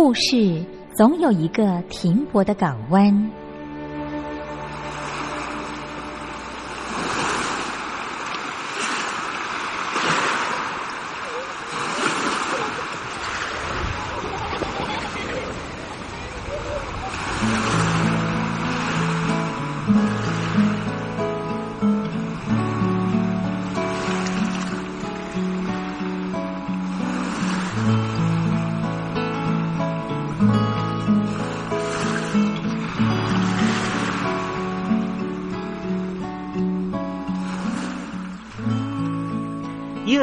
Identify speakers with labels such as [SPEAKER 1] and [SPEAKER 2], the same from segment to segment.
[SPEAKER 1] 故事总有一个停泊的港湾。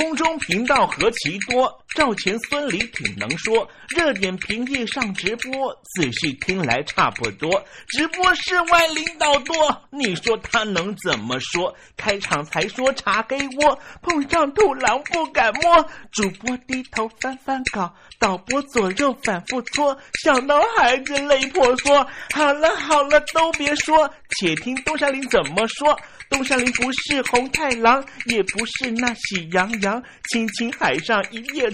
[SPEAKER 2] 空中频道何其多，赵钱孙李挺能说。热点平地上直播，仔细听来差不多。直播室外领导多，你说他能怎么说？开场才说茶给我，碰上土狼不敢摸。主播低头翻翻稿，导播左右反复搓，想到孩子泪婆娑。好了好了，都别说，且听东山林怎么说。东山林不是红太狼，也不是那喜羊羊，亲亲海上一叶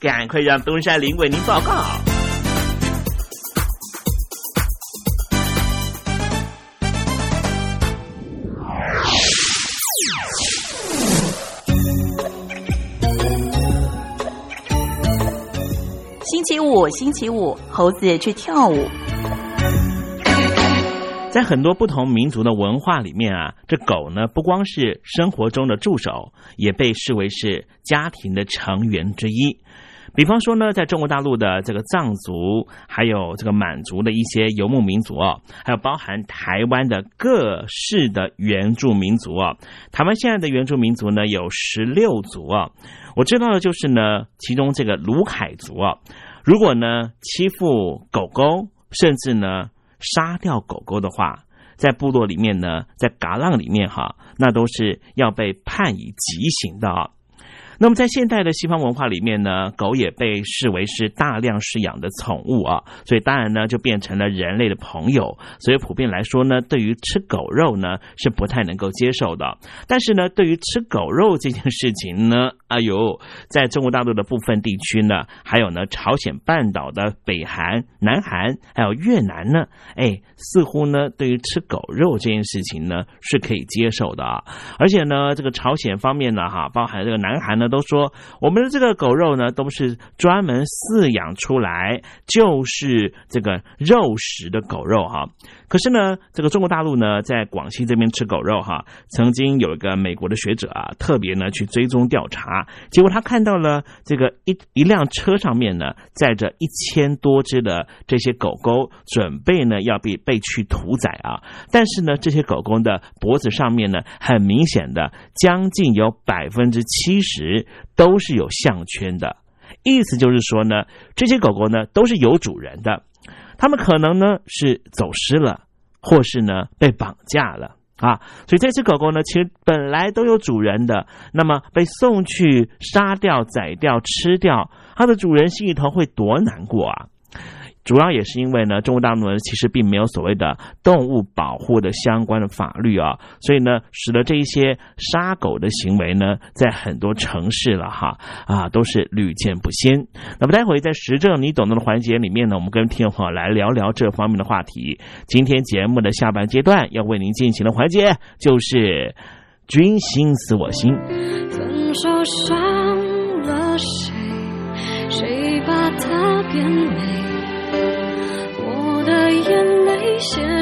[SPEAKER 2] 赶快让东山林为您报告。
[SPEAKER 3] 星期五，星期五，猴子去跳舞。
[SPEAKER 2] 在很多不同民族的文化里面啊，这狗呢不光是生活中的助手，也被视为是家庭的成员之一。比方说呢，在中国大陆的这个藏族，还有这个满族的一些游牧民族哦，还有包含台湾的各式的原住民族哦。台湾现在的原住民族呢有十六族啊，我知道的就是呢，其中这个卢凯族啊，如果呢欺负狗狗，甚至呢杀掉狗狗的话，在部落里面呢，在嘎浪里面哈，那都是要被判以极刑的啊。那么在现代的西方文化里面呢，狗也被视为是大量饲养的宠物啊，所以当然呢就变成了人类的朋友。所以普遍来说呢，对于吃狗肉呢是不太能够接受的。但是呢，对于吃狗肉这件事情呢，哎呦，在中国大陆的部分地区呢，还有呢朝鲜半岛的北韩、南韩，还有越南呢，哎，似乎呢对于吃狗肉这件事情呢是可以接受的啊。而且呢，这个朝鲜方面呢，哈，包含这个南韩呢。都说我们的这个狗肉呢，都是专门饲养出来，就是这个肉食的狗肉哈。可是呢，这个中国大陆呢，在广西这边吃狗肉哈，曾经有一个美国的学者啊，特别呢去追踪调查，结果他看到了这个一一辆车上面呢，载着一千多只的这些狗狗，准备呢要被被去屠宰啊。但是呢，这些狗狗的脖子上面呢，很明显的将近有百分之七十都是有项圈的，意思就是说呢，这些狗狗呢都是有主人的。他们可能呢是走失了，或是呢被绑架了啊，所以这只狗狗呢，其实本来都有主人的，那么被送去杀掉、宰掉、吃掉，它的主人心里头会多难过啊！主要也是因为呢，中国大陆呢其实并没有所谓的动物保护的相关的法律啊，所以呢，使得这一些杀狗的行为呢，在很多城市了哈啊，都是屡见不鲜。那么待会在时政你懂得的环节里面呢，我们跟听众朋友来聊聊这方面的话题。今天节目的下半阶段要为您进行的环节就是“君心似我心”。
[SPEAKER 4] 分手伤了谁？谁把它变美？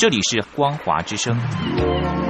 [SPEAKER 5] 这里是光华之声。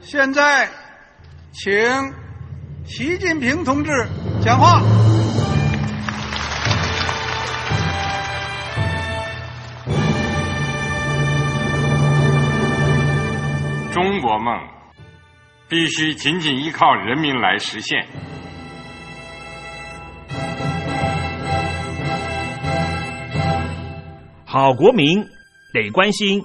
[SPEAKER 6] 现在，请习近平同志讲话。
[SPEAKER 7] 中国梦必须紧紧依靠人民来实现。
[SPEAKER 2] 好国民得关心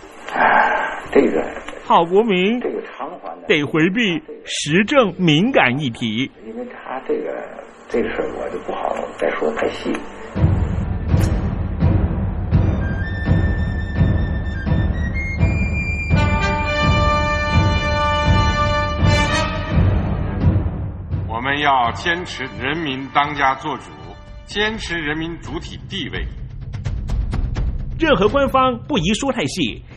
[SPEAKER 8] 哎，这个
[SPEAKER 2] 好国民，
[SPEAKER 8] 这个偿还
[SPEAKER 2] 得回避时政敏感议题。
[SPEAKER 8] 因为他这个这个事儿，我就不好再说太细。
[SPEAKER 7] 我们要坚持人民当家作主，坚持人民主体地位。
[SPEAKER 2] 任何官方不宜说太细，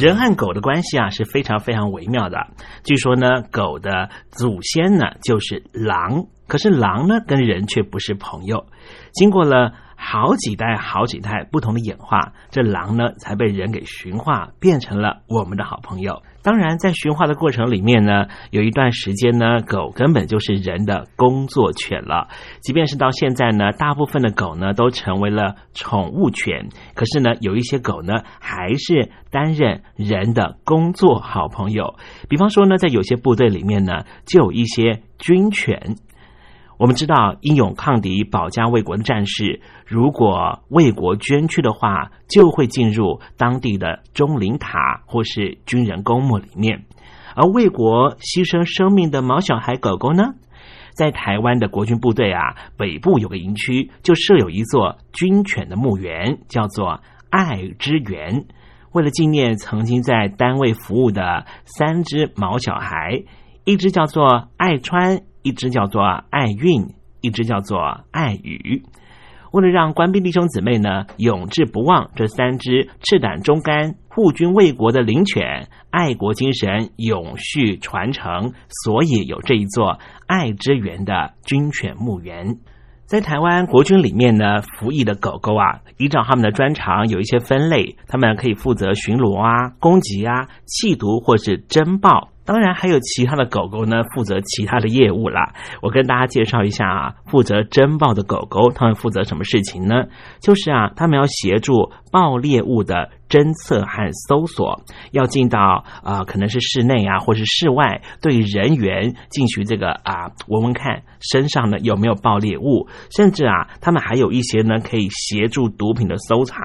[SPEAKER 2] 人和狗的关系啊是非常非常微妙的。据说呢，狗的祖先呢就是狼，可是狼呢跟人却不是朋友。经过了好几代、好几代不同的演化，这狼呢才被人给驯化，变成了我们的好朋友。当然，在驯化的过程里面呢，有一段时间呢，狗根本就是人的工作犬了。即便是到现在呢，大部分的狗呢都成为了宠物犬，可是呢，有一些狗呢还是担任人的工作好朋友。比方说呢，在有些部队里面呢，就有一些军犬。我们知道，英勇抗敌、保家卫国的战士，如果为国捐躯的话，就会进入当地的钟灵塔或是军人公墓里面。而为国牺牲生命的毛小孩狗狗呢，在台湾的国军部队啊，北部有个营区，就设有一座军犬的墓园，叫做爱之园。为了纪念曾经在单位服务的三只毛小孩，一只叫做爱川。一只叫做爱运，一只叫做爱语。为了让官兵弟兄姊妹呢永志不忘这三只赤胆忠肝、护军卫国的灵犬，爱国精神永续传承，所以有这一座爱之园的军犬墓园。在台湾国军里面呢，服役的狗狗啊，依照他们的专长有一些分类，他们可以负责巡逻啊、攻击啊、缉毒或是侦报。当然还有其他的狗狗呢，负责其他的业务啦。我跟大家介绍一下啊，负责侦报的狗狗，他们负责什么事情呢？就是啊，他们要协助爆猎物的侦测和搜索，要进到啊，可能是室内啊，或是室外，对人员进行这个啊，闻闻看身上呢有没有爆裂物，甚至啊，他们还有一些呢可以协助毒品的搜查。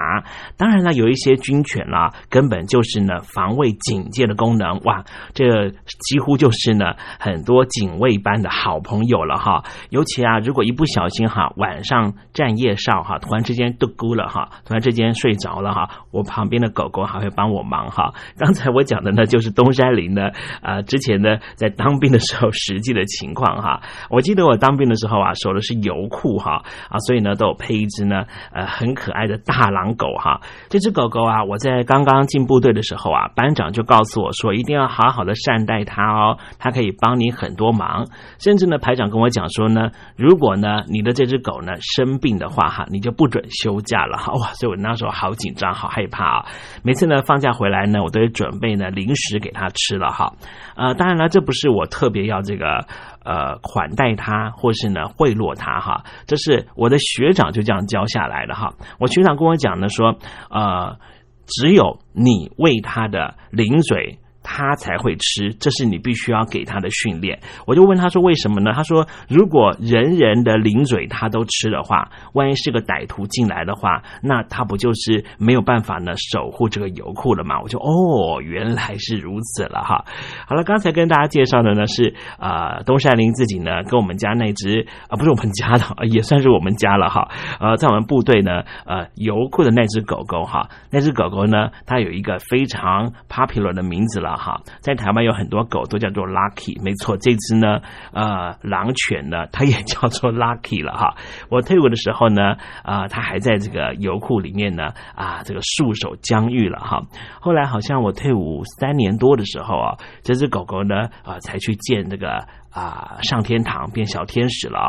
[SPEAKER 2] 当然了，有一些军犬啦，根本就是呢防卫警戒的功能。哇，这。几乎就是呢，很多警卫班的好朋友了哈。尤其啊，如果一不小心哈，晚上站夜哨哈，突然之间都咕了哈，突然之间睡着了哈，我旁边的狗狗还会帮我忙哈。刚才我讲的呢，就是东山林呢，呃，之前呢在当兵的时候实际的情况哈。我记得我当兵的时候啊，守的是油库哈啊，所以呢都有配一只呢呃很可爱的大狼狗哈。这只狗狗啊，我在刚刚进部队的时候啊，班长就告诉我说，一定要好好的善待它哦，它可以帮你很多忙。甚至呢，排长跟我讲说呢，如果呢你的这只狗呢生病的话哈，你就不准休假了哈。哇，所以我那时候好紧张，好害怕。每次呢放假回来呢，我都准备呢零食给他吃了哈。呃，当然了，这不是我特别要这个呃款待他，或是呢贿赂他哈。这是我的学长就这样教下来的哈。我学长跟我讲呢说，呃，只有你喂他的零嘴。他才会吃，这是你必须要给他的训练。我就问他说：“为什么呢？”他说：“如果人人的零嘴他都吃的话，万一是个歹徒进来的话，那他不就是没有办法呢守护这个油库了吗？”我就哦，原来是如此了哈。好了，刚才跟大家介绍的呢是啊，东山林自己呢跟我们家那只啊不是我们家的，也算是我们家了哈。呃，在我们部队呢，呃，油库的那只狗狗哈，那只狗狗呢，它有一个非常 popular 的名字了。哈。在台湾有很多狗都叫做 Lucky，没错，这只呢，呃，狼犬呢，它也叫做 Lucky 了哈。我退伍的时候呢，啊，它还在这个油库里面呢，啊，这个束手疆域了哈。后来好像我退伍三年多的时候啊，这只狗狗呢，啊，才去见这个啊上天堂变小天使了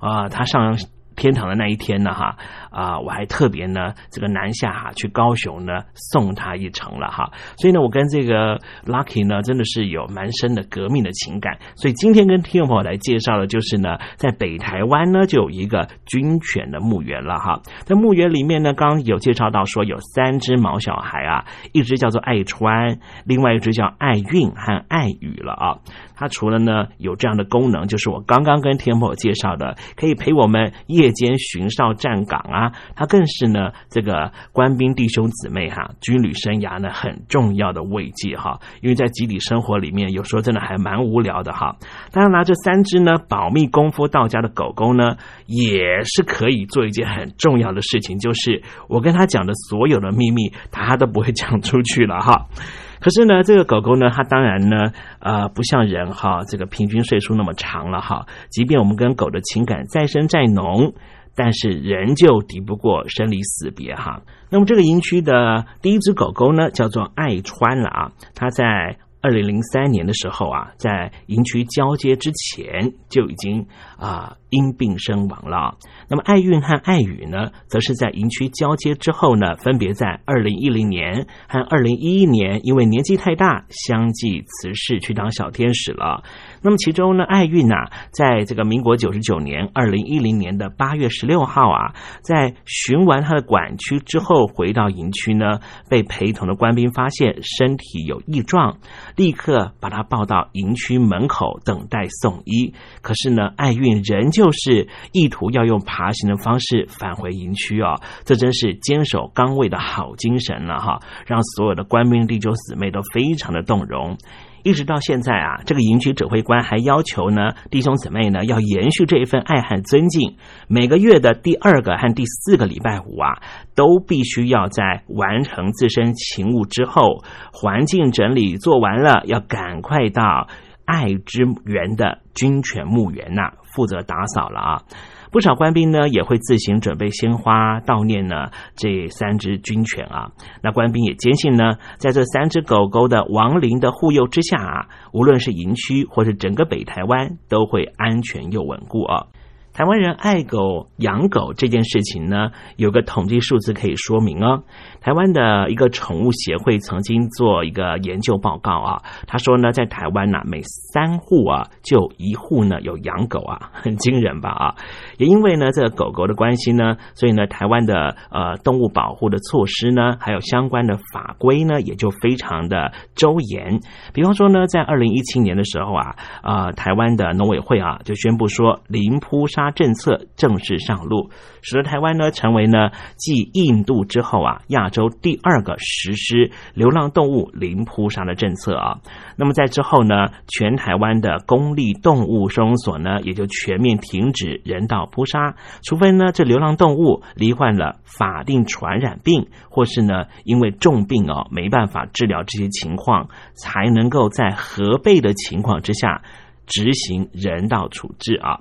[SPEAKER 2] 啊，啊，它上。天堂的那一天呢，哈啊，我还特别呢，这个南下哈去高雄呢送他一程了哈，所以呢，我跟这个 Lucky 呢真的是有蛮深的革命的情感，所以今天跟听众朋友来介绍的就是呢，在北台湾呢就有一个军犬的墓园了哈，在墓园里面呢，刚刚有介绍到说有三只毛小孩啊，一只叫做爱川，另外一只叫爱运和爱雨了啊。它除了呢有这样的功能，就是我刚刚跟天朋友介绍的，可以陪我们夜间巡哨站岗啊。他更是呢这个官兵弟兄姊妹哈军旅生涯呢很重要的慰藉哈。因为在集体生活里面，有时候真的还蛮无聊的哈。当然拿这三只呢保密功夫到家的狗狗呢，也是可以做一件很重要的事情，就是我跟他讲的所有的秘密，他都不会讲出去了哈。可是呢，这个狗狗呢，它当然呢，呃，不像人哈，这个平均岁数那么长了哈。即便我们跟狗的情感再深再浓，但是仍旧敌不过生离死别哈。那么这个营区的第一只狗狗呢，叫做爱川了啊。它在二零零三年的时候啊，在营区交接之前就已经啊因病身亡了。那么爱运和爱雨呢，则是在营区交接之后呢，分别在二零一零年和二零一一年，因为年纪太大，相继辞世去当小天使了。那么其中呢，爱运呐，在这个民国九十九年二零一零年的八月十六号啊，在巡完他的管区之后，回到营区呢，被陪同的官兵发现身体有异状，立刻把他抱到营区门口等待送医。可是呢，爱运仍旧是意图要用。爬行的方式返回营区哦，这真是坚守岗位的好精神了哈！让所有的官兵弟兄姊妹都非常的动容。一直到现在啊，这个营区指挥官还要求呢，弟兄姊妹呢要延续这一份爱和尊敬。每个月的第二个和第四个礼拜五啊，都必须要在完成自身勤务之后，环境整理做完了，要赶快到爱之园的军犬墓园呐，负责打扫了啊。不少官兵呢也会自行准备鲜花悼念呢这三只军犬啊。那官兵也坚信呢，在这三只狗狗的亡灵的护佑之下啊，无论是营区或是整个北台湾，都会安全又稳固啊。台湾人爱狗养狗这件事情呢，有个统计数字可以说明哦。台湾的一个宠物协会曾经做一个研究报告啊，他说呢，在台湾呢，每三户啊就一户呢有养狗啊，很惊人吧啊？也因为呢这个狗狗的关系呢，所以呢台湾的呃动物保护的措施呢，还有相关的法规呢，也就非常的周严。比方说呢，在二零一七年的时候啊，呃台湾的农委会啊就宣布说零扑杀。政策正式上路，使得台湾呢成为呢继印度之后啊亚洲第二个实施流浪动物零扑杀的政策啊。那么在之后呢，全台湾的公立动物收容所呢也就全面停止人道扑杀，除非呢这流浪动物罹患了法定传染病，或是呢因为重病哦没办法治疗这些情况，才能够在核备的情况之下执行人道处置啊。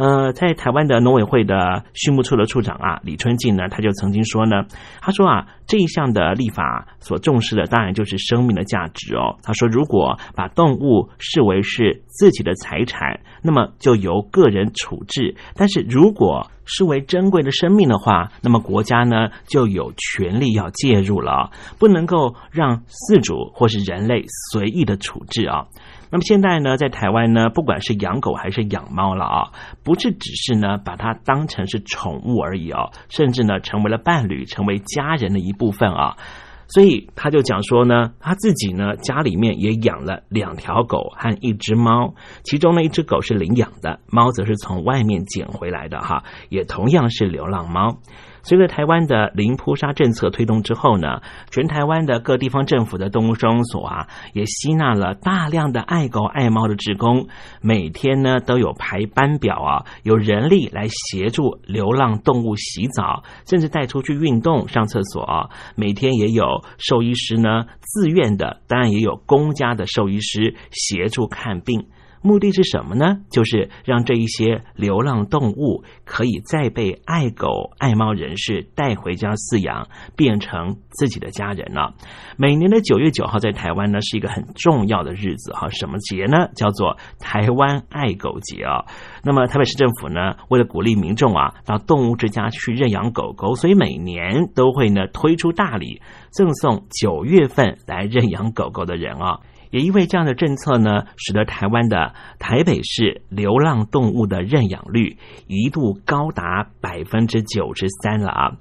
[SPEAKER 2] 呃，在台湾的农委会的畜牧处的处长啊，李春进呢，他就曾经说呢，他说啊，这一项的立法所重视的当然就是生命的价值哦。他说，如果把动物视为是自己的财产，那么就由个人处置；但是如果视为珍贵的生命的话，那么国家呢就有权利要介入了，不能够让饲主或是人类随意的处置啊。那么现在呢，在台湾呢，不管是养狗还是养猫了啊，不是只是呢把它当成是宠物而已哦，甚至呢成为了伴侣，成为家人的一部分啊。所以他就讲说呢，他自己呢家里面也养了两条狗和一只猫，其中呢一只狗是领养的，猫则是从外面捡回来的哈，也同样是流浪猫。随着台湾的零扑杀政策推动之后呢，全台湾的各地方政府的动物收容所啊，也吸纳了大量的爱狗爱猫的职工，每天呢都有排班表啊，有人力来协助流浪动物洗澡，甚至带出去运动、上厕所。每天也有兽医师呢自愿的，当然也有公家的兽医师协助看病。目的是什么呢？就是让这一些流浪动物可以再被爱狗爱猫人士带回家饲养，变成自己的家人了。每年的九月九号在台湾呢是一个很重要的日子哈，什么节呢？叫做台湾爱狗节啊。那么台北市政府呢，为了鼓励民众啊到动物之家去认养狗狗，所以每年都会呢推出大礼，赠送九月份来认养狗狗的人啊。也因为这样的政策呢，使得台湾的台北市流浪动物的认养率一度高达百分之九十三了啊。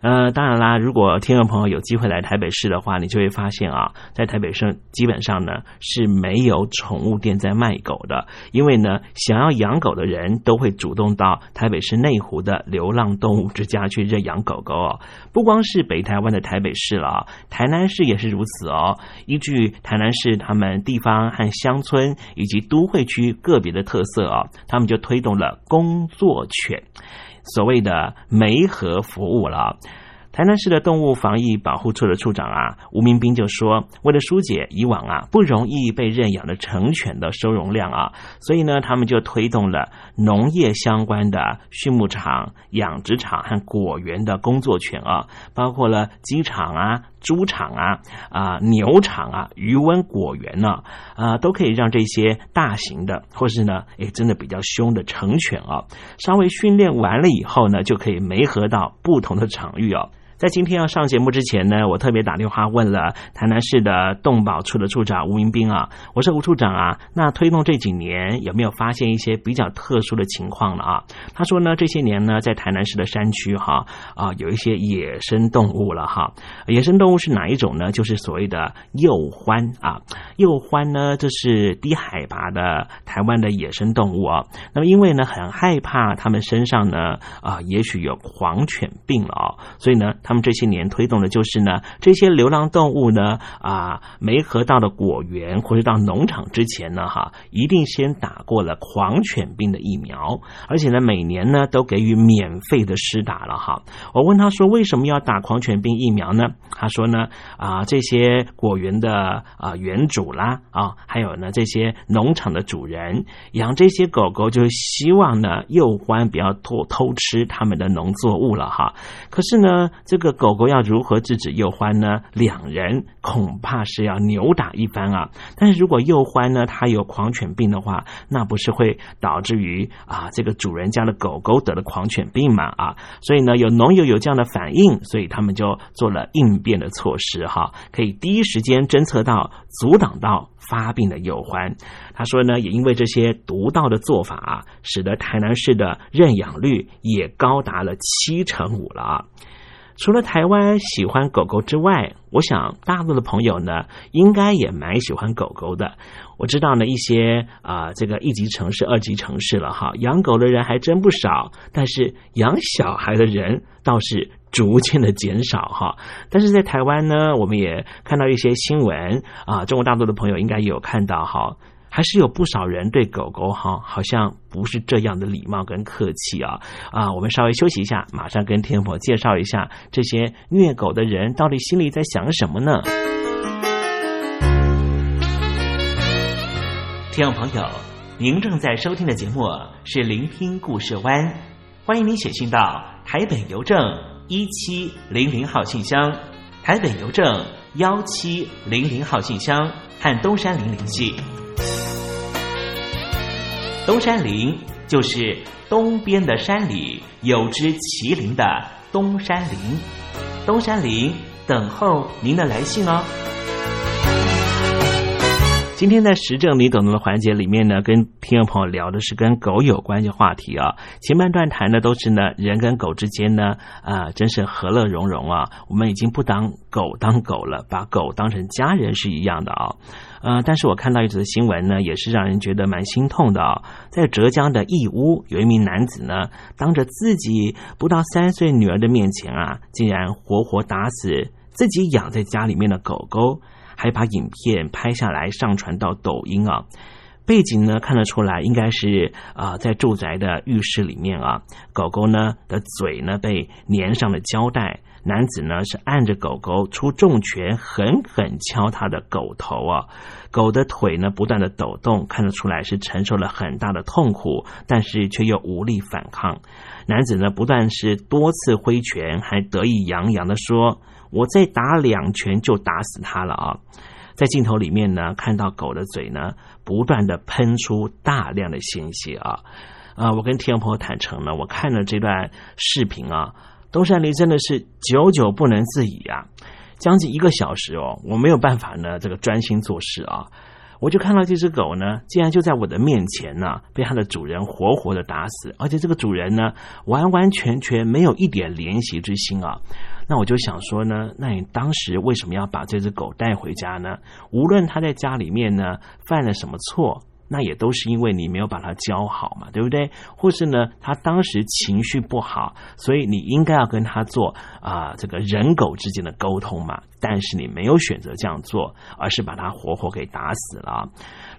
[SPEAKER 2] 呃，当然啦，如果听众朋友有机会来台北市的话，你就会发现啊，在台北市基本上呢是没有宠物店在卖狗的，因为呢，想要养狗的人都会主动到台北市内湖的流浪动物之家去认养狗狗哦。不光是北台湾的台北市了，台南市也是如此哦。依据台南市他们地方和乡村以及都会区个别的特色啊，他们就推动了工作犬。所谓的媒合服务了。台南市的动物防疫保护处的处长啊，吴明斌就说，为了疏解以往啊不容易被认养的成犬的收容量啊，所以呢，他们就推动了农业相关的畜牧场、养殖场和果园的工作犬啊，包括了机场啊、猪场啊、啊牛场啊、渔温果园呢，啊，都可以让这些大型的或是呢，诶，真的比较凶的成犬啊，稍微训练完了以后呢，就可以媒合到不同的场域哦。在今天要上节目之前呢，我特别打电话问了台南市的动保处的处长吴明斌啊，我说吴处长啊，那推动这几年有没有发现一些比较特殊的情况了啊？他说呢，这些年呢，在台南市的山区哈啊，有一些野生动物了哈。野生动物是哪一种呢？就是所谓的鼬獾啊，鼬獾呢，这是低海拔的台湾的野生动物啊。那么因为呢，很害怕它们身上呢啊，也许有狂犬病了啊，所以呢。他们这些年推动的就是呢，这些流浪动物呢，啊，没合到的果园或者到农场之前呢，哈，一定先打过了狂犬病的疫苗，而且呢，每年呢都给予免费的施打了哈。我问他说，为什么要打狂犬病疫苗呢？他说呢，啊，这些果园的啊园主啦，啊，还有呢这些农场的主人养这些狗狗，就希望呢幼獾不要偷偷吃他们的农作物了哈。可是呢，这这个狗狗要如何制止幼欢呢？两人恐怕是要扭打一番啊！但是如果幼欢呢，它有狂犬病的话，那不是会导致于啊，这个主人家的狗狗得了狂犬病嘛啊！所以呢，有农友有这样的反应，所以他们就做了应变的措施哈，可以第一时间侦测到、阻挡到发病的幼獾。他说呢，也因为这些独到的做法啊，使得台南市的认养率也高达了七成五了啊！除了台湾喜欢狗狗之外，我想大陆的朋友呢，应该也蛮喜欢狗狗的。我知道呢，一些啊，这个一级城市、二级城市了哈，养狗的人还真不少，但是养小孩的人倒是逐渐的减少哈。但是在台湾呢，我们也看到一些新闻啊，中国大陆的朋友应该有看到哈。还是有不少人对狗狗哈，好像不是这样的礼貌跟客气啊啊！我们稍微休息一下，马上跟天婆介绍一下这些虐狗的人到底心里在想什么呢？听众朋友，您正在收听的节目是《聆听故事湾》，欢迎您写信到台北邮政一七零零号信箱，台北邮政幺七零零号信箱和东山林联系。东山林就是东边的山里有只麒麟的东山林，东山林等候您的来信哦。今天在时政你懂得的环节里面呢，跟听众朋友聊的是跟狗有关的话题啊。前半段谈的都是呢人跟狗之间呢啊，真是和乐融融啊。我们已经不当狗当狗了，把狗当成家人是一样的啊。呃，但是我看到一则新闻呢，也是让人觉得蛮心痛的啊。在浙江的义乌，有一名男子呢，当着自己不到三岁女儿的面前啊，竟然活活打死自己养在家里面的狗狗。还把影片拍下来上传到抖音啊，背景呢看得出来应该是啊在住宅的浴室里面啊，狗狗呢的嘴呢被粘上了胶带，男子呢是按着狗狗出重拳狠狠敲他的狗头啊，狗的腿呢不断的抖动，看得出来是承受了很大的痛苦，但是却又无力反抗。男子呢不但是多次挥拳，还得意洋洋的说。我再打两拳就打死他了啊！在镜头里面呢，看到狗的嘴呢，不断的喷出大量的鲜血啊！啊，我跟听众朋友坦诚呢，我看了这段视频啊，东山林真的是久久不能自已啊，将近一个小时哦，我没有办法呢，这个专心做事啊。我就看到这只狗呢，竟然就在我的面前呢，被它的主人活活的打死，而且这个主人呢，完完全全没有一点怜惜之心啊。那我就想说呢，那你当时为什么要把这只狗带回家呢？无论它在家里面呢犯了什么错。那也都是因为你没有把它教好嘛，对不对？或是呢，他当时情绪不好，所以你应该要跟他做啊这个人狗之间的沟通嘛。但是你没有选择这样做，而是把他活活给打死了。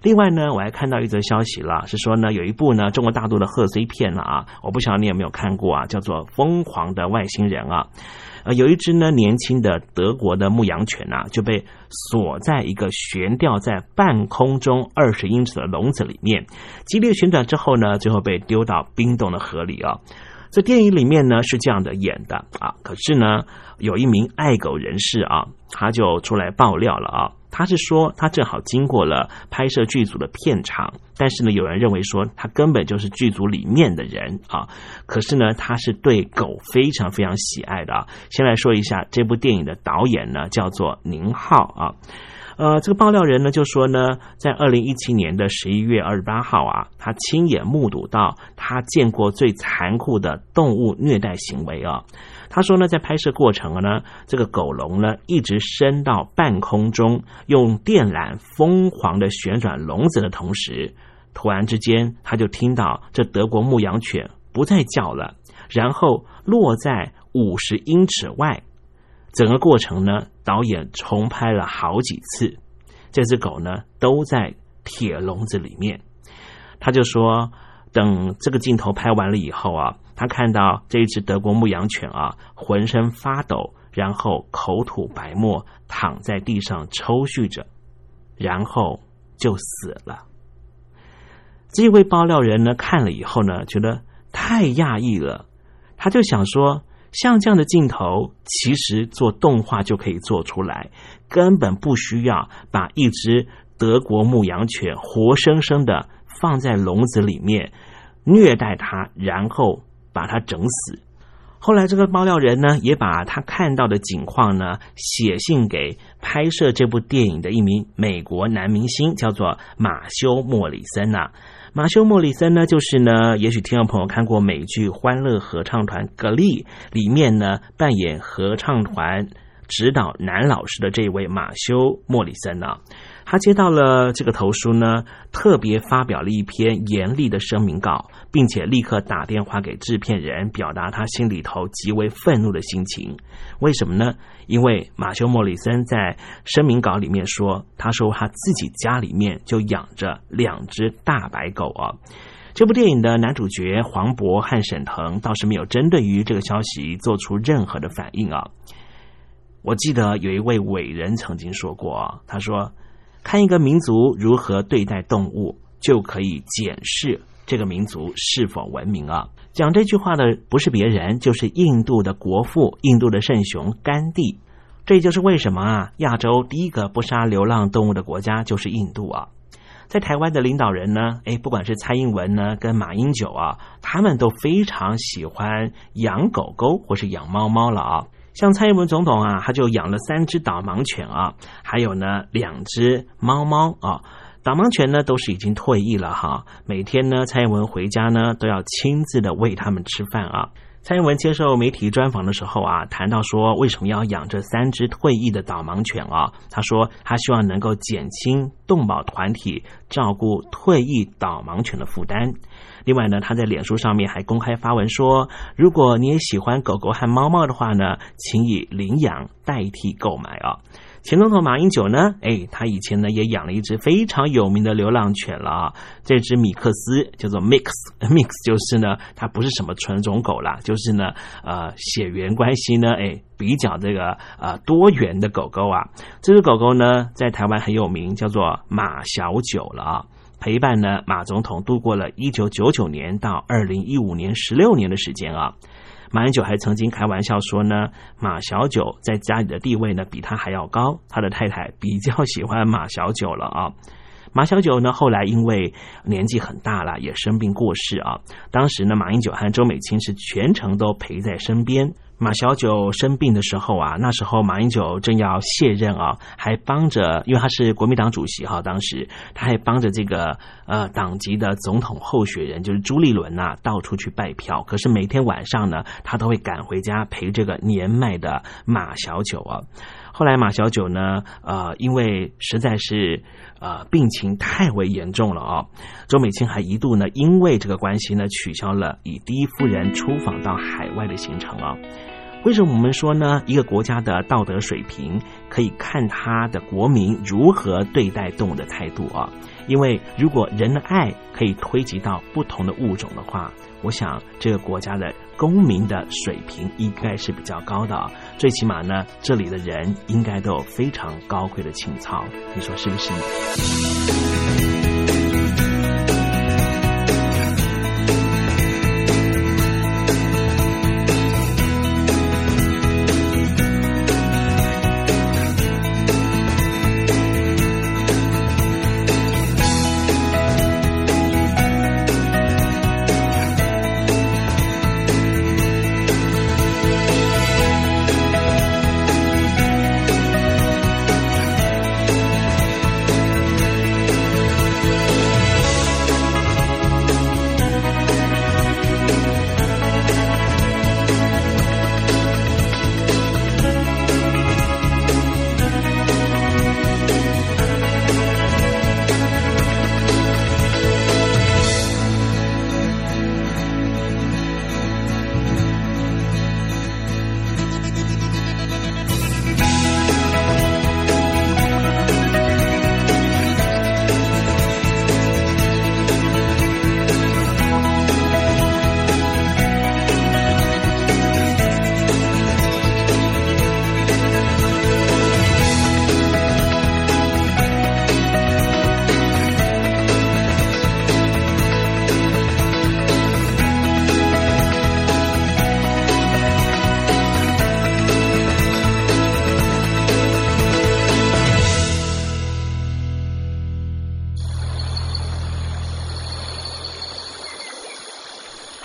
[SPEAKER 2] 另外呢，我还看到一则消息了，是说呢，有一部呢中国大陆的贺岁片了啊，我不晓得你有没有看过啊，叫做《疯狂的外星人》啊。呃，有一只呢年轻的德国的牧羊犬呢，就被锁在一个悬吊在半空中二十英尺的笼子里面，激烈旋转之后呢，最后被丢到冰冻的河里啊。在电影里面呢是这样的演的啊，可是呢，有一名爱狗人士啊，他就出来爆料了啊。他是说，他正好经过了拍摄剧组的片场，但是呢，有人认为说他根本就是剧组里面的人啊。可是呢，他是对狗非常非常喜爱的啊。先来说一下这部电影的导演呢，叫做宁浩啊。呃，这个爆料人呢就说呢，在二零一七年的十一月二十八号啊，他亲眼目睹到他见过最残酷的动物虐待行为啊。他说呢，在拍摄过程呢，这个狗笼呢一直升到半空中，用电缆疯狂的旋转笼子的同时，突然之间他就听到这德国牧羊犬不再叫了，然后落在五十英尺外。整个过程呢，导演重拍了好几次，这只狗呢都在铁笼子里面。他就说，等这个镜头拍完了以后啊，他看到这一只德国牧羊犬啊，浑身发抖，然后口吐白沫，躺在地上抽搐着，然后就死了。这位爆料人呢，看了以后呢，觉得太讶异了，他就想说。像这样的镜头，其实做动画就可以做出来，根本不需要把一只德国牧羊犬活生生的放在笼子里面虐待它，然后把他整死。后来，这个爆料人呢，也把他看到的景况呢写信给拍摄这部电影的一名美国男明星，叫做马修莫里森呐。马修·莫里森呢，就是呢，也许听众朋友看过美剧《欢乐合唱团》格力里面呢，扮演合唱团指导男老师的这位马修·莫里森呢。他接到了这个投书呢，特别发表了一篇严厉的声明稿，并且立刻打电话给制片人，表达他心里头极为愤怒的心情。为什么呢？因为马修·莫里森在声明稿里面说，他说他自己家里面就养着两只大白狗啊。这部电影的男主角黄渤和沈腾倒是没有针对于这个消息做出任何的反应啊。我记得有一位伟人曾经说过，他说。看一个民族如何对待动物，就可以检视这个民族是否文明啊！讲这句话的不是别人，就是印度的国父、印度的圣雄甘地。这就是为什么啊，亚洲第一个不杀流浪动物的国家就是印度啊！在台湾的领导人呢，哎，不管是蔡英文呢，跟马英九啊，他们都非常喜欢养狗狗或是养猫猫了啊。像蔡英文总统啊，他就养了三只导盲犬啊，还有呢两只猫猫啊。导盲犬呢都是已经退役了哈，每天呢蔡英文回家呢都要亲自的喂它们吃饭啊。蔡英文接受媒体专访的时候啊，谈到说为什么要养这三只退役的导盲犬啊？他说他希望能够减轻动保团体照顾退役导盲犬的负担。另外呢，他在脸书上面还公开发文说，如果你也喜欢狗狗和猫猫的话呢，请以领养代替购买啊。前总统马英九呢，哎，他以前呢也养了一只非常有名的流浪犬了啊，这只米克斯叫做 Mix，Mix 就是呢，它不是什么纯种狗啦，就是呢，呃，血缘关系呢，哎，比较这个呃多元的狗狗啊。这只狗狗呢，在台湾很有名，叫做马小九了啊，陪伴呢马总统度过了一九九九年到二零一五年十六年的时间啊。马英九还曾经开玩笑说呢，马小九在家里的地位呢比他还要高，他的太太比较喜欢马小九了啊。马小九呢后来因为年纪很大了，也生病过世啊。当时呢，马英九和周美青是全程都陪在身边。马小九生病的时候啊，那时候马英九正要卸任啊，还帮着，因为他是国民党主席哈，当时他还帮着这个呃党籍的总统候选人，就是朱立伦呐，到处去拜票。可是每天晚上呢，他都会赶回家陪这个年迈的马小九啊。后来马小九呢，呃，因为实在是呃病情太为严重了啊，周美青还一度呢，因为这个关系呢，取消了以第一夫人出访到海外的行程啊。为什么我们说呢？一个国家的道德水平可以看他的国民如何对待动物的态度啊。因为如果人的爱可以推及到不同的物种的话，我想这个国家的公民的水平应该是比较高的。最起码呢，这里的人应该都有非常高贵的情操，你说是不是？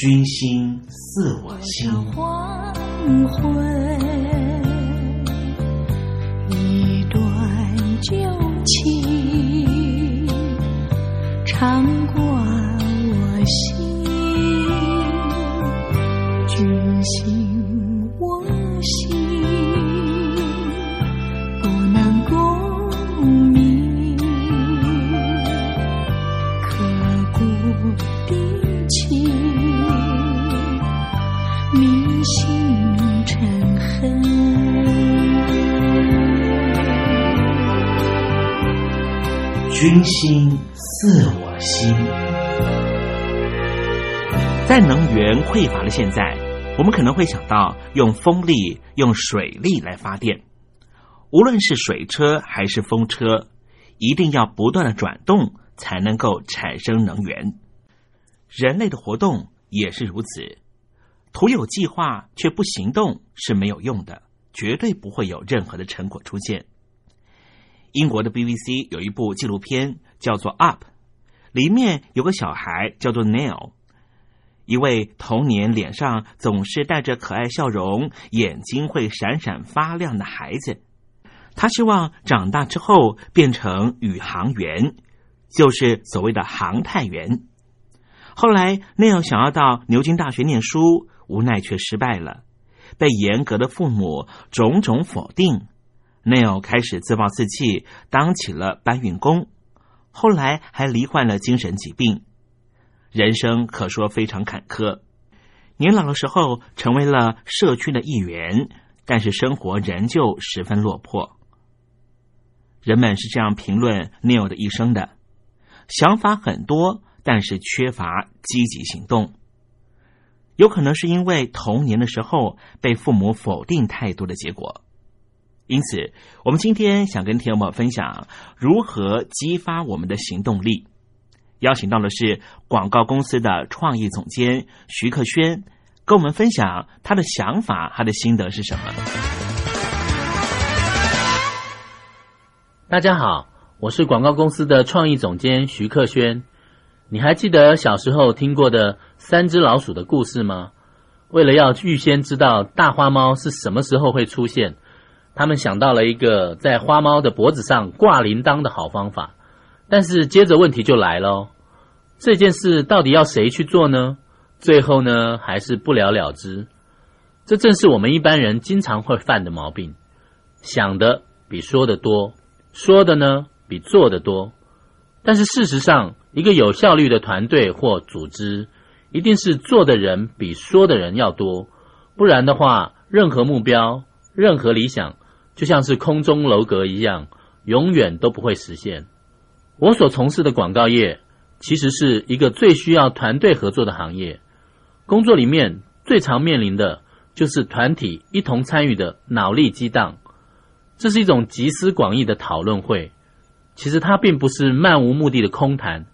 [SPEAKER 2] 君心似我心，黄昏，一段旧情，长过君心似我心。在能源匮乏的现在，我们可能会想到用风力、用水力来发电。无论是水车还是风车，一定要不断的转动，才能够产生能源。人类的活动也是如此，徒有计划却不行动是没有用的，绝对不会有任何的成果出现。英国的 BBC 有一部纪录片叫做《Up》，里面有个小孩叫做 Neil，一位童年脸上总是带着可爱笑容、眼睛会闪闪发亮的孩子。他希望长大之后变成宇航员，就是所谓的航太员。后来，Neil 想要到牛津大学念书，无奈却失败了，被严格的父母种种否定。Neil 开始自暴自弃，当起了搬运工，后来还罹患了精神疾病，人生可说非常坎坷。年老的时候，成为了社区的一员，但是生活仍旧十分落魄。人们是这样评论 Neil 的一生的：想法很多，但是缺乏积极行动。有可能是因为童年的时候被父母否定太多的结果。因此，我们今天想跟听友们分享如何激发我们的行动力。邀请到的是广告公司的创意总监徐克轩，跟我们分享他的想法，他的心得是什么？
[SPEAKER 9] 大家好，我是广告公司的创意总监徐克轩。你还记得小时候听过的三只老鼠的故事吗？为了要预先知道大花猫是什么时候会出现。他们想到了一个在花猫的脖子上挂铃铛的好方法，但是接着问题就来了：这件事到底要谁去做呢？最后呢，还是不了了之。这正是我们一般人经常会犯的毛病：想的比说的多，说的呢比做的多。但是事实上，一个有效率的团队或组织，一定是做的人比说的人要多，不然的话，任何目标、任何理想。就像是空中楼阁一样，永远都不会实现。我所从事的广告业，其实是一个最需要团队合作的行业。工作里面最常面临的就是团体一同参与的脑力激荡。这是一种集思广益的讨论会。其实它并不是漫无目的的空谈，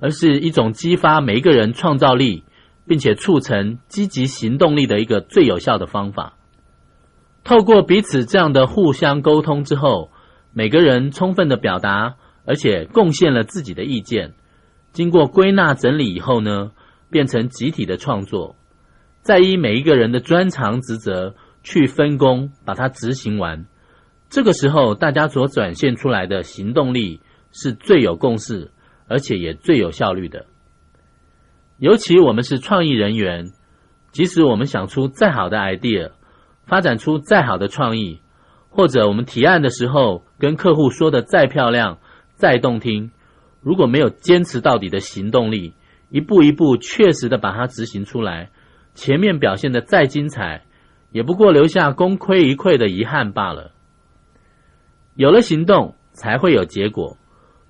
[SPEAKER 9] 而是一种激发每一个人创造力，并且促成积极行动力的一个最有效的方法。透过彼此这样的互相沟通之后，每个人充分的表达，而且贡献了自己的意见，经过归纳整理以后呢，变成集体的创作，再依每一个人的专长职责去分工，把它执行完。这个时候，大家所展现出来的行动力是最有共识，而且也最有效率的。尤其我们是创意人员，即使我们想出再好的 idea。发展出再好的创意，或者我们提案的时候跟客户说的再漂亮、再动听，如果没有坚持到底的行动力，一步一步确实的把它执行出来，前面表现的再精彩，也不过留下功亏一篑的遗憾罢了。有了行动，才会有结果，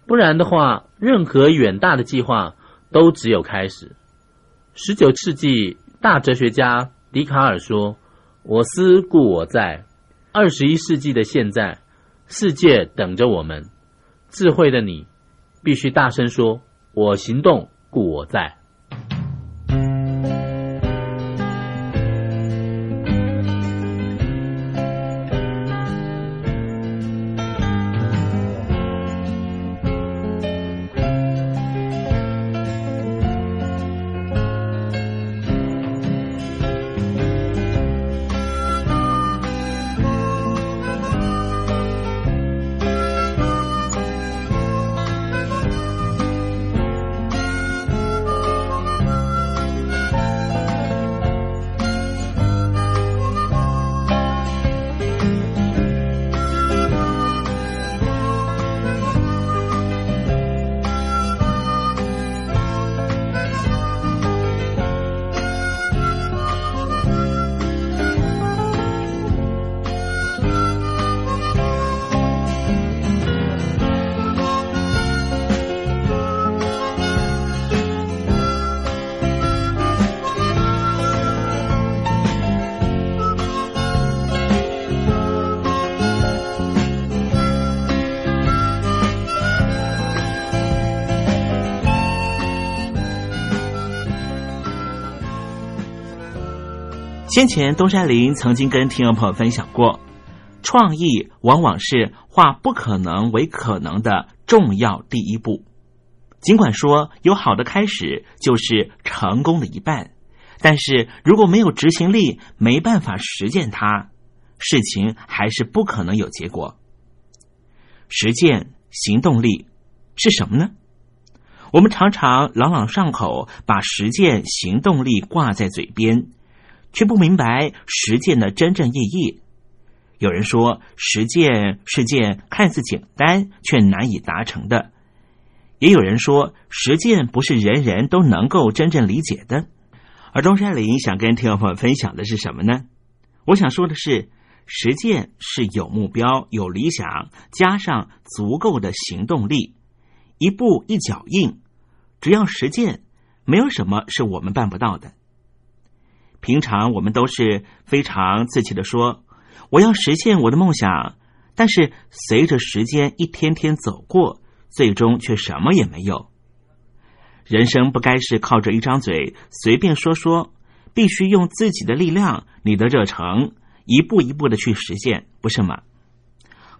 [SPEAKER 9] 不然的话，任何远大的计划都只有开始。十九世纪大哲学家笛卡尔说。我思故我在。二十一世纪的现在，世界等着我们。智慧的你，必须大声说：“我行动，故我在。”
[SPEAKER 2] 先前东山林曾经跟听众朋友分享过，创意往往是化不可能为可能的重要第一步。尽管说有好的开始就是成功的一半，但是如果没有执行力，没办法实践它，事情还是不可能有结果。实践行动力是什么呢？我们常常朗朗上口，把实践行动力挂在嘴边，却不明白实践的真正意义。有人说，实践是件看似简单却难以达成的；也有人说，实践不是人人都能够真正理解的。而东山林想跟听众朋友分享的是什么呢？我想说的是，实践是有目标、有理想，加上足够的行动力。一步一脚印，只要实践，没有什么是我们办不到的。平常我们都是非常自气的说：“我要实现我的梦想。”但是随着时间一天天走过，最终却什么也没有。人生不该是靠着一张嘴随便说说，必须用自己的力量、你的热诚，一步一步的去实现，不是吗？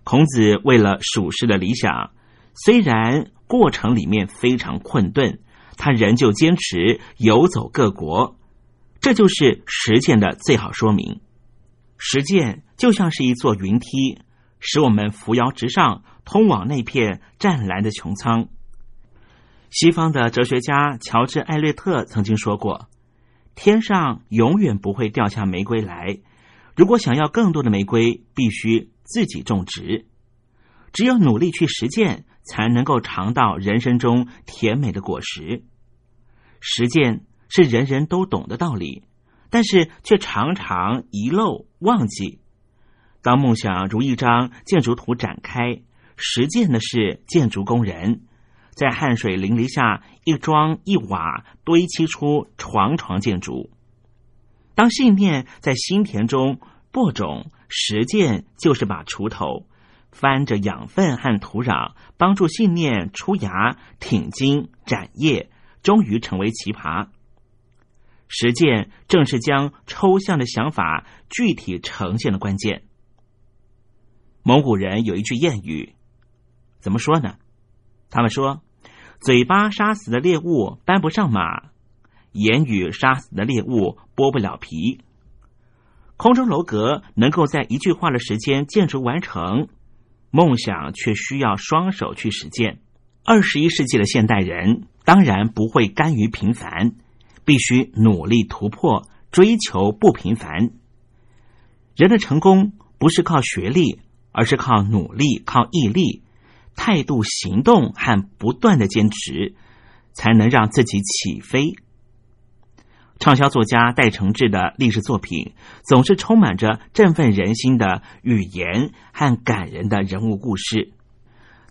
[SPEAKER 2] 孔子为了属世的理想，虽然。过程里面非常困顿，他仍旧坚持游走各国，这就是实践的最好说明。实践就像是一座云梯，使我们扶摇直上，通往那片湛蓝的穹苍。西方的哲学家乔治·艾略特曾经说过：“天上永远不会掉下玫瑰来，如果想要更多的玫瑰，必须自己种植。只有努力去实践。”才能够尝到人生中甜美的果实。实践是人人都懂的道理，但是却常常遗漏忘记。当梦想如一张建筑图展开，实践的是建筑工人，在汗水淋漓下一砖一瓦堆砌出床床建筑。当信念在心田中播种，实践就是把锄头。翻着养分和土壤，帮助信念出芽、挺茎、展叶，终于成为奇葩。实践正是将抽象的想法具体呈现的关键。蒙古人有一句谚语，怎么说呢？他们说：“嘴巴杀死的猎物搬不上马，言语杀死的猎物剥不了皮。”空中楼阁能够在一句话的时间建筑完成。梦想却需要双手去实践。二十一世纪的现代人当然不会甘于平凡，必须努力突破，追求不平凡。人的成功不是靠学历，而是靠努力、靠毅力、态度、行动和不断的坚持，才能让自己起飞。畅销作家戴承志的历史作品总是充满着振奋人心的语言和感人的人物故事。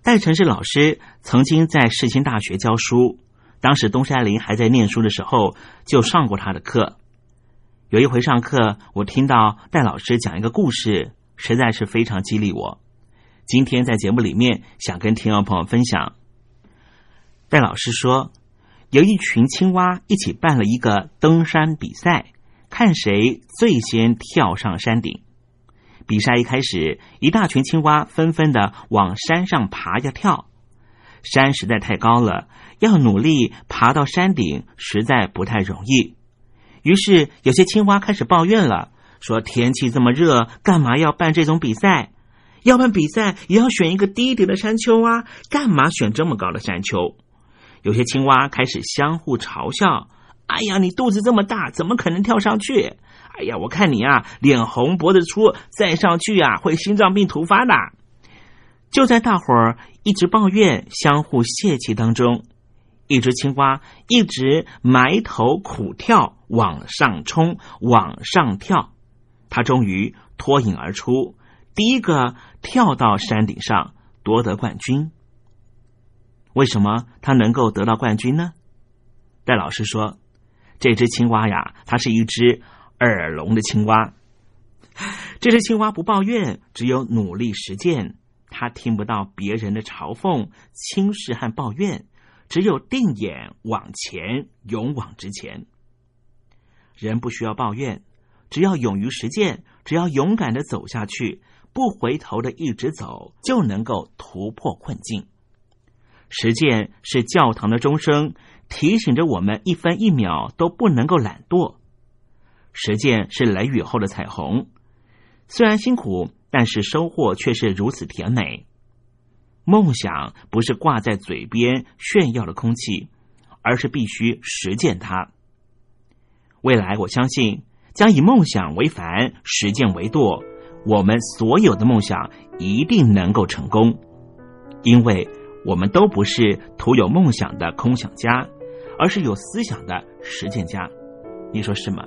[SPEAKER 2] 戴承志老师曾经在世新大学教书，当时东山林还在念书的时候就上过他的课。有一回上课，我听到戴老师讲一个故事，实在是非常激励我。今天在节目里面想跟听众朋友分享。戴老师说。有一群青蛙一起办了一个登山比赛，看谁最先跳上山顶。比赛一开始，一大群青蛙纷纷的往山上爬呀跳，山实在太高了，要努力爬到山顶实在不太容易。于是有些青蛙开始抱怨了，说天气这么热，干嘛要办这种比赛？要办比赛也要选一个低一点的山丘啊，干嘛选这么高的山丘？有些青蛙开始相互嘲笑：“哎呀，你肚子这么大，怎么可能跳上去？哎呀，我看你啊，脸红脖子粗，再上去啊会心脏病突发的。”就在大伙儿一直抱怨、相互泄气当中，一只青蛙一直埋头苦跳，往上冲，往上跳。它终于脱颖而出，第一个跳到山顶上，夺得冠军。为什么他能够得到冠军呢？戴老师说：“这只青蛙呀，它是一只耳聋的青蛙。这只青蛙不抱怨，只有努力实践。它听不到别人的嘲讽、轻视和抱怨，只有定眼往前，勇往直前。人不需要抱怨，只要勇于实践，只要勇敢的走下去，不回头的一直走，就能够突破困境。实践是教堂的钟声，提醒着我们一分一秒都不能够懒惰。实践是雷雨后的彩虹，虽然辛苦，但是收获却是如此甜美。梦想不是挂在嘴边炫耀的空气，而是必须实践它。未来，我相信将以梦想为帆，实践为舵，我们所有的梦想一定能够成功，因为。我们都不是徒有梦想的空想家，而是有思想的实践家，你说是吗？